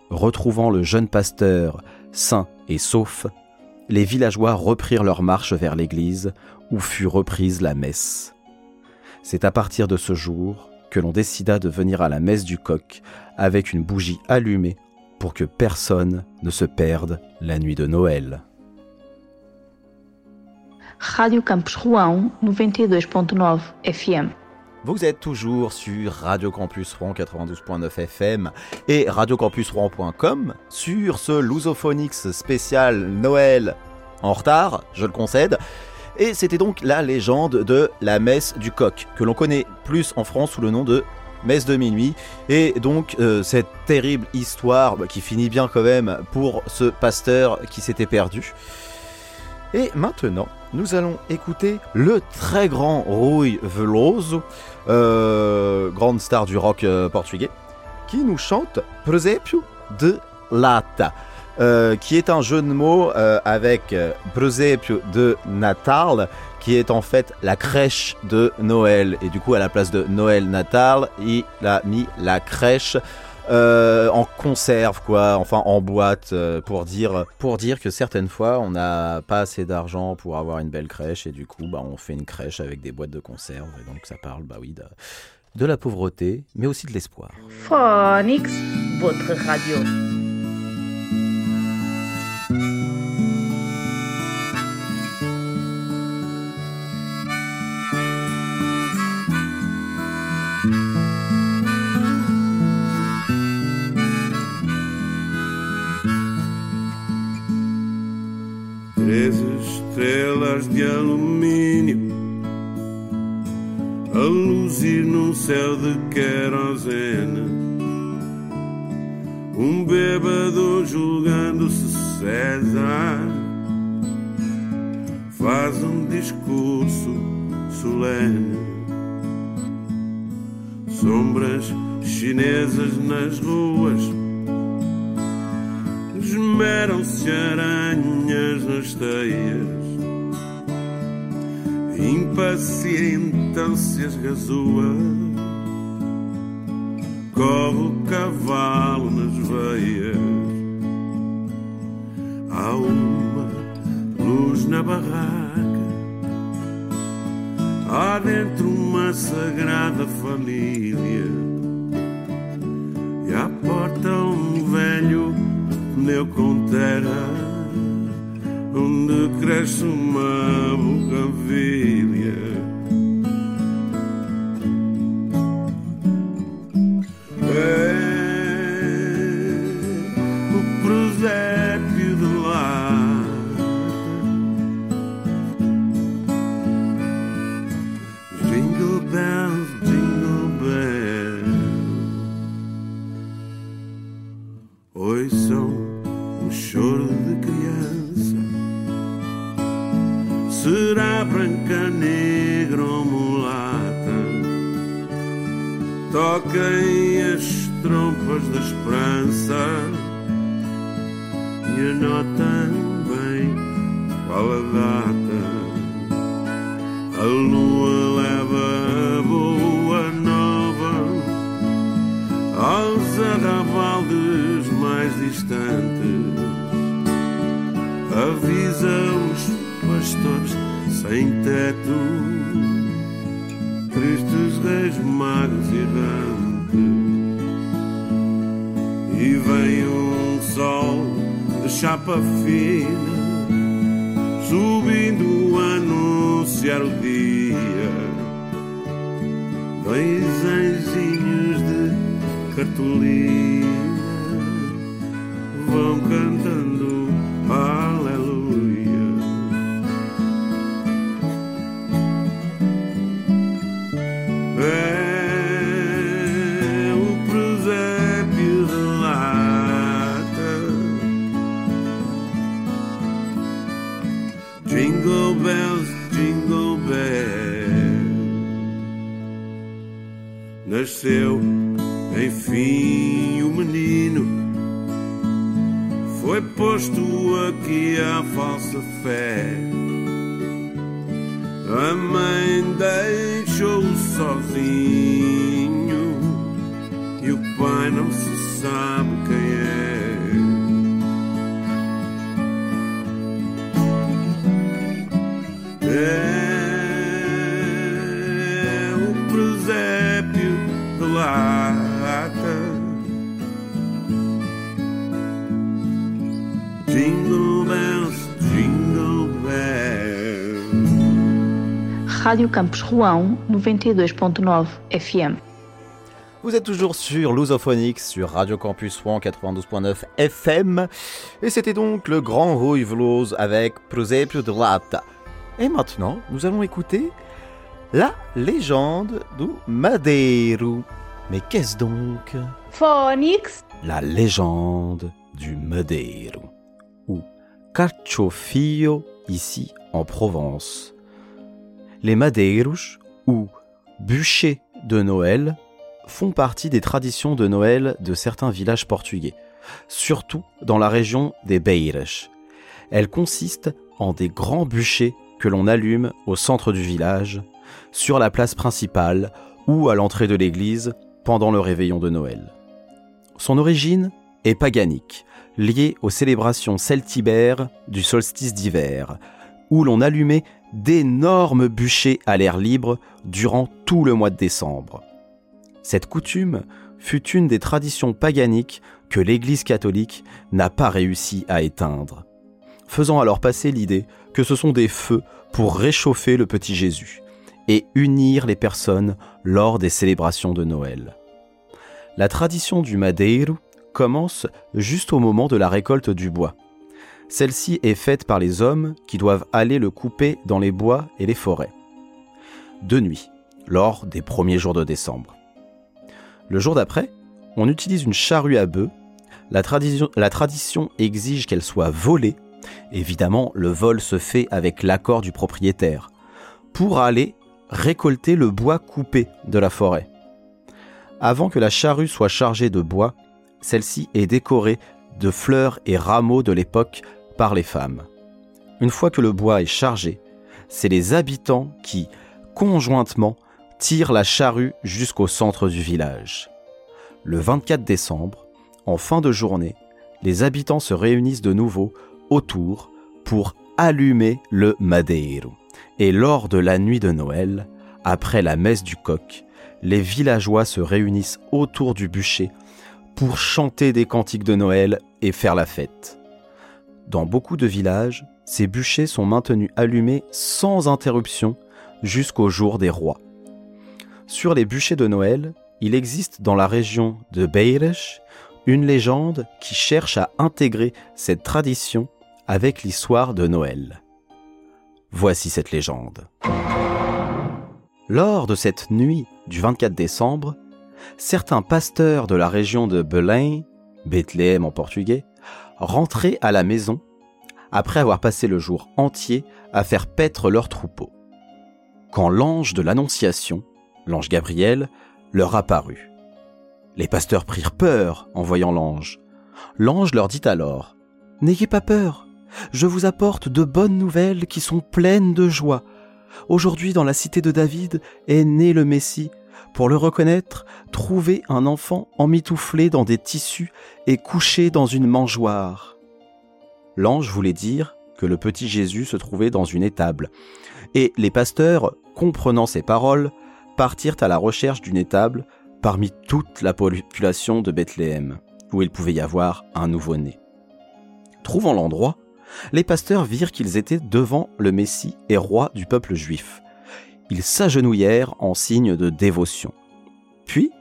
Retrouvant le jeune pasteur sain et sauf, les villageois reprirent leur marche vers l'église où fut reprise la messe. C'est à partir de ce jour que l'on décida de venir à la messe du coq avec une bougie allumée pour que personne ne se perde la nuit de Noël. Rádio Campus Rouen 92.9 FM. Vous êtes toujours sur Radio Campus Rouen 92.9 FM et radiocampusrouen.com sur ce Lusophonix spécial Noël en retard, je le concède. Et c'était donc la légende de la messe du coq, que l'on connaît plus en France sous le nom de messe de minuit. Et donc euh, cette terrible histoire bah, qui finit bien quand même pour ce pasteur qui s'était perdu. Et maintenant, nous allons écouter le très grand Rui Veloso, euh, grande star du rock euh, portugais, qui nous chante Presépio de Lata. Euh, qui est un jeu de mots euh, avec euh, Presépio de Natal, qui est en fait la crèche de Noël. Et du coup, à la place de Noël Natal, il a mis la crèche euh, en conserve, quoi, enfin en boîte, euh, pour dire, pour dire que certaines fois, on n'a pas assez d'argent pour avoir une belle crèche, et du coup, bah, on fait une crèche avec des boîtes de conserve. Et donc, ça parle, bah oui, de, de la pauvreté, mais aussi de l'espoir. Phonics, votre radio. Toquem as trompas da esperança e anotem bem qual a data. A lua leva a boa nova aos arrabaldes mais distantes. Avisa os pastores sem teto, chapa fina, subindo a anunciar o dia. Dois anjinhos de cartolina É o presépio de lata. Jingle bells, jingle bells. Rádio Campus Rouen 92.9 FM. Vous êtes toujours sur Lusophonics sur Radio Campus Rouen 92.9 FM et c'était donc le grand Rui Veloz avec Prosepio de Lata. Et maintenant, nous allons écouter la légende du Madeiro. Mais qu'est-ce donc? Phonics, La légende du Madeiro ou Cacciofio ici en Provence. Les Madeiros ou bûchers de Noël font partie des traditions de Noël de certains villages portugais, surtout dans la région des Beiras. Elles consistent en des grands bûchers que l'on allume au centre du village, sur la place principale ou à l'entrée de l'église pendant le réveillon de Noël. Son origine est paganique, liée aux célébrations celtibères du solstice d'hiver, où l'on allumait d'énormes bûchers à l'air libre durant tout le mois de décembre. Cette coutume fut une des traditions paganiques que l'Église catholique n'a pas réussi à éteindre, faisant alors passer l'idée que ce sont des feux pour réchauffer le petit Jésus et unir les personnes lors des célébrations de Noël. La tradition du Madeiro commence juste au moment de la récolte du bois. Celle-ci est faite par les hommes qui doivent aller le couper dans les bois et les forêts. De nuit, lors des premiers jours de décembre. Le jour d'après, on utilise une charrue à bœufs. La la tradition exige qu'elle soit volée. Évidemment, le vol se fait avec l'accord du propriétaire. Pour aller récolter le bois coupé de la forêt. Avant que la charrue soit chargée de bois, celle-ci est décorée de fleurs et rameaux de l'époque par les femmes. Une fois que le bois est chargé, c'est les habitants qui, conjointement, tirent la charrue jusqu'au centre du village. Le 24 décembre, en fin de journée, les habitants se réunissent de nouveau autour pour allumer le Madeiro. Et lors de la nuit de Noël, après la messe du coq, les villageois se réunissent autour du bûcher pour chanter des cantiques de Noël et faire la fête. Dans beaucoup de villages, ces bûchers sont maintenus allumés sans interruption jusqu'au jour des rois. Sur les bûchers de Noël, il existe dans la région de Beiras une légende qui cherche à intégrer cette tradition avec l'histoire de Noël. Voici cette légende. Lors de cette nuit du 24 décembre, certains pasteurs de la région de Belém, Bethléem en portugais, rentraient à la maison après avoir passé le jour entier à faire paître leurs troupeaux. Quand l'ange de l'Annonciation, l'ange Gabriel, leur apparut. Les pasteurs prirent peur en voyant l'ange. L'ange leur dit alors N'ayez pas peur, je vous apporte de bonnes nouvelles qui sont pleines de joie. Aujourd'hui, dans la cité de David, est né le Messie. Pour le reconnaître, trouvez un enfant emmitouflé dans des tissus et couché dans une mangeoire. L'ange voulait dire que le petit Jésus se trouvait dans une étable. Et les pasteurs, comprenant ces paroles, partirent à la recherche d'une étable parmi toute la population de Bethléem, où il pouvait y avoir un nouveau-né. Trouvant l'endroit, les pasteurs virent qu'ils étaient devant le Messie et roi du peuple juif. Ils s'agenouillèrent en signe de dévotion. Puis,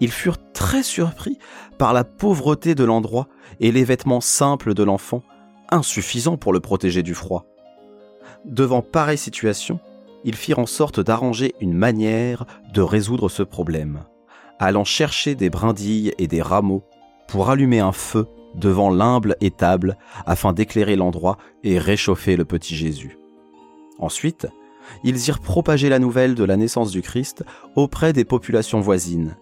ils furent très surpris par la pauvreté de l'endroit et les vêtements simples de l'enfant, insuffisants pour le protéger du froid. Devant pareille situation, ils firent en sorte d'arranger une manière de résoudre ce problème, allant chercher des brindilles et des rameaux pour allumer un feu devant l'humble étable afin d'éclairer l'endroit et réchauffer le petit Jésus. Ensuite, ils irent propager la nouvelle de la naissance du Christ auprès des populations voisines,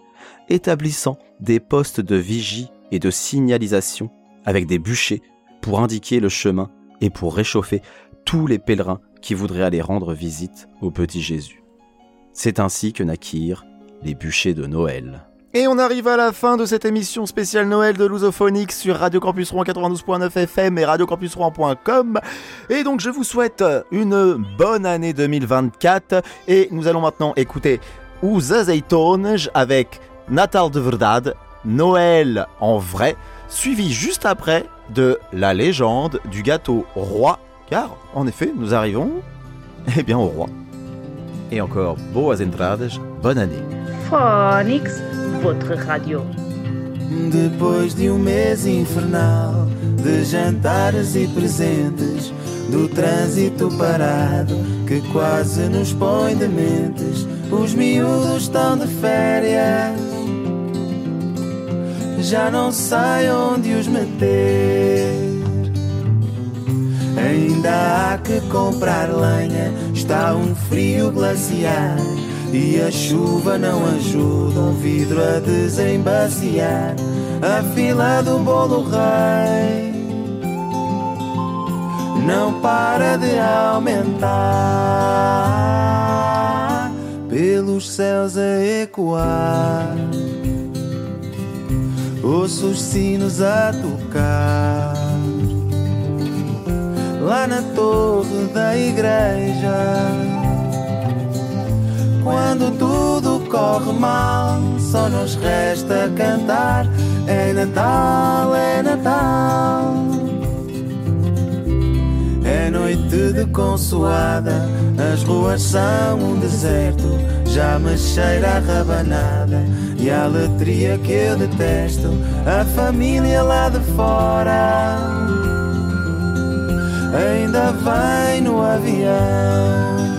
établissant des postes de vigie et de signalisation avec des bûchers pour indiquer le chemin et pour réchauffer tous les pèlerins qui voudraient aller rendre visite au petit Jésus. C'est ainsi que naquirent les bûchers de Noël. Et on arrive à la fin de cette émission spéciale Noël de Lusophonics sur Radio Campus Rouen 92.9 FM et radiocampusrouen.com. Et donc je vous souhaite une bonne année 2024 et nous allons maintenant écouter Azeitones avec Natal de Verdade, Noël en vrai, suivi juste après de la légende du gâteau roi, car en effet nous arrivons eh bien au roi. Et encore, boas entradas, bonne année. Phonics, votre radio. Depois de um mês infernal de jantares e presentes, do trânsito parado que quase nos põe dementes, os miúdos estão de férias. Já não sei onde os meter. Ainda há que comprar lenha, está um frio glaciar. E a chuva não ajuda um vidro a desembaciar. A fila do bolo rei Não para de aumentar. Pelos céus a ecoar Ouço os sinos a tocar Lá na torre da igreja quando tudo corre mal, só nos resta cantar. É Natal, é Natal. É noite de consoada, as ruas são um deserto. Já me cheira a rabanada e a letria que eu detesto. A família lá de fora ainda vai no avião.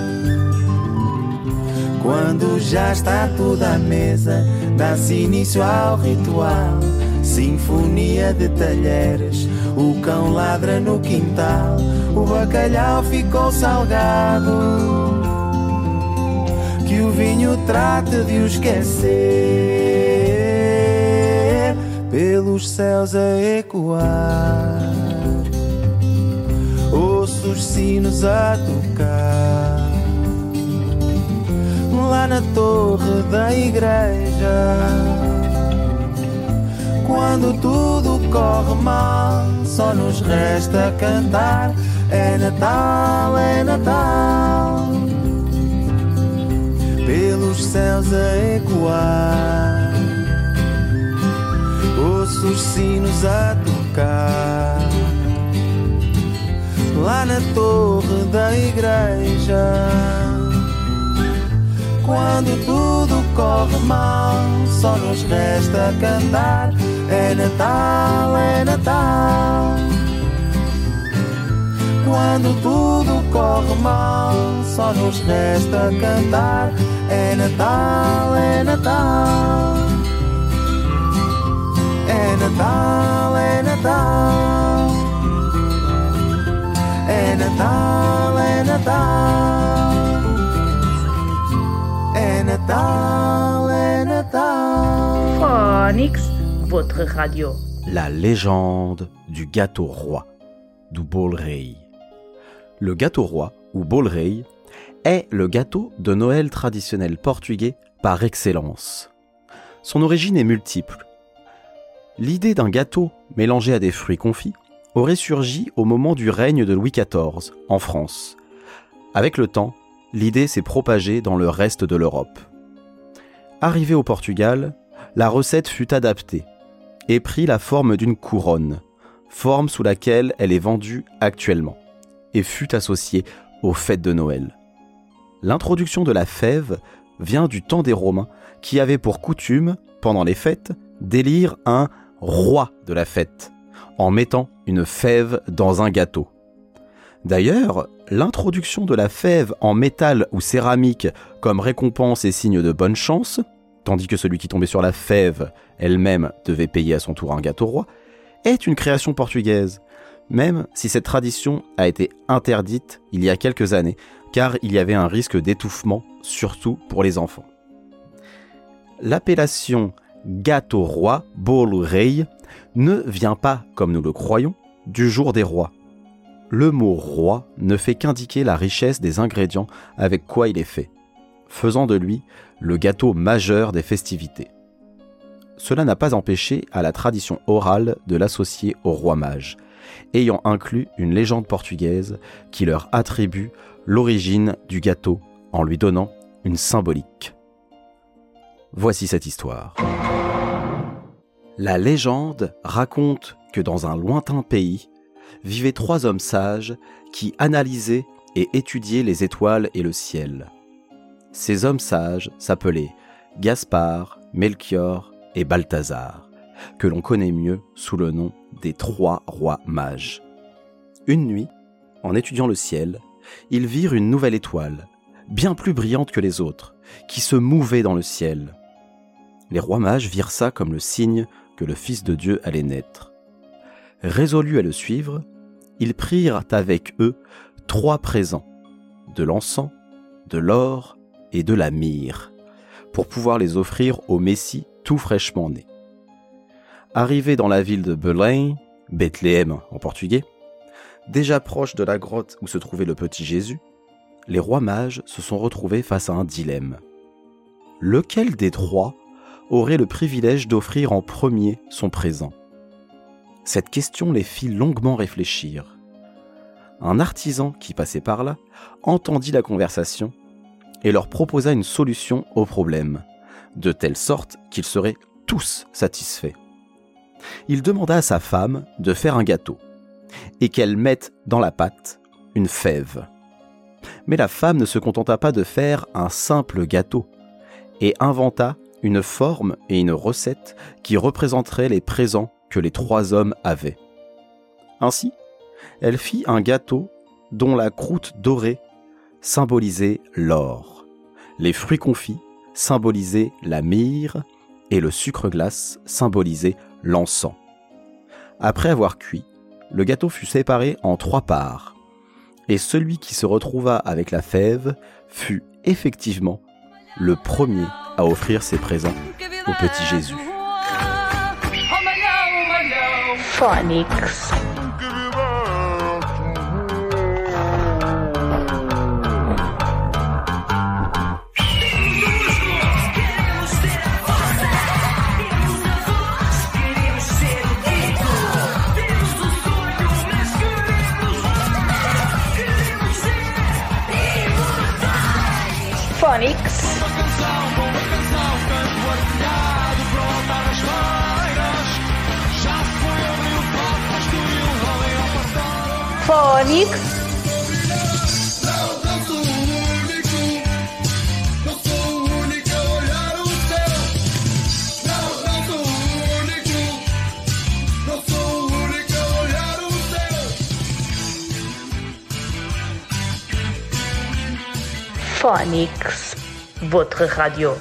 Quando já está tudo à mesa, dá-se início ao ritual. Sinfonia de talheres, o cão ladra no quintal, o bacalhau ficou salgado. Que o vinho trate de o esquecer, pelos céus a ecoar, os sinos a tocar lá na torre da igreja. Quando tudo corre mal, só nos resta cantar. É Natal, é Natal. Torre da igreja. Quando tudo corre mal, só nos resta cantar. É Natal, é Natal. Quando tudo corre mal, só nos resta cantar. É Natal, é Natal. É Natal, é Natal. É Natal, é Natal. É Natal, é Natal. Phonics, votre radio. La légende du gâteau roi, du bol rei. Le gâteau roi, ou bol rei, est le gâteau de Noël traditionnel portugais par excellence. Son origine est multiple. L'idée d'un gâteau mélangé à des fruits confits aurait surgi au moment du règne de Louis XIV en France. Avec le temps, l'idée s'est propagée dans le reste de l'Europe. Arrivée au Portugal, la recette fut adaptée et prit la forme d'une couronne, forme sous laquelle elle est vendue actuellement, et fut associée aux fêtes de Noël. L'introduction de la fève vient du temps des Romains qui avaient pour coutume, pendant les fêtes, d'élire un roi de la fête, en mettant une fève dans un gâteau. D'ailleurs, l'introduction de la fève en métal ou céramique comme récompense et signe de bonne chance, tandis que celui qui tombait sur la fève elle-même devait payer à son tour un gâteau roi, est une création portugaise, même si cette tradition a été interdite il y a quelques années, car il y avait un risque d'étouffement, surtout pour les enfants. L'appellation gâteau roi, bolo ne vient pas, comme nous le croyons, du jour des rois. Le mot roi ne fait qu'indiquer la richesse des ingrédients avec quoi il est fait, faisant de lui le gâteau majeur des festivités. Cela n'a pas empêché à la tradition orale de l'associer au roi mage, ayant inclus une légende portugaise qui leur attribue l'origine du gâteau en lui donnant une symbolique. Voici cette histoire. La légende raconte que dans un lointain pays vivaient trois hommes sages qui analysaient et étudiaient les étoiles et le ciel. Ces hommes sages s'appelaient Gaspard, Melchior et Balthazar, que l'on connaît mieux sous le nom des trois rois mages. Une nuit, en étudiant le ciel, ils virent une nouvelle étoile, bien plus brillante que les autres, qui se mouvait dans le ciel. Les rois mages virent ça comme le signe que le Fils de Dieu allait naître. Résolus à le suivre, ils prirent avec eux trois présents, de l'encens, de l'or et de la myrrhe, pour pouvoir les offrir au Messie tout fraîchement né. Arrivés dans la ville de Belém, Bethléem en portugais, déjà proche de la grotte où se trouvait le petit Jésus, les rois mages se sont retrouvés face à un dilemme. Lequel des trois aurait le privilège d'offrir en premier son présent Cette question les fit longuement réfléchir. Un artisan qui passait par là entendit la conversation et leur proposa une solution au problème, de telle sorte qu'ils seraient tous satisfaits. Il demanda à sa femme de faire un gâteau et qu'elle mette dans la pâte une fève. Mais la femme ne se contenta pas de faire un simple gâteau et inventa une forme et une recette qui représenteraient les présents que les trois hommes avaient. Ainsi, elle fit un gâteau dont la croûte dorée symbolisait l'or, les fruits confits symbolisaient la myrrhe et le sucre glace symbolisait l'encens. Après avoir cuit, le gâteau fut séparé en trois parts, et celui qui se retrouva avec la fève fut effectivement le premier à offrir ses présents au petit Jésus. Phonics. Phonics. Phonics. Phonics, votre radio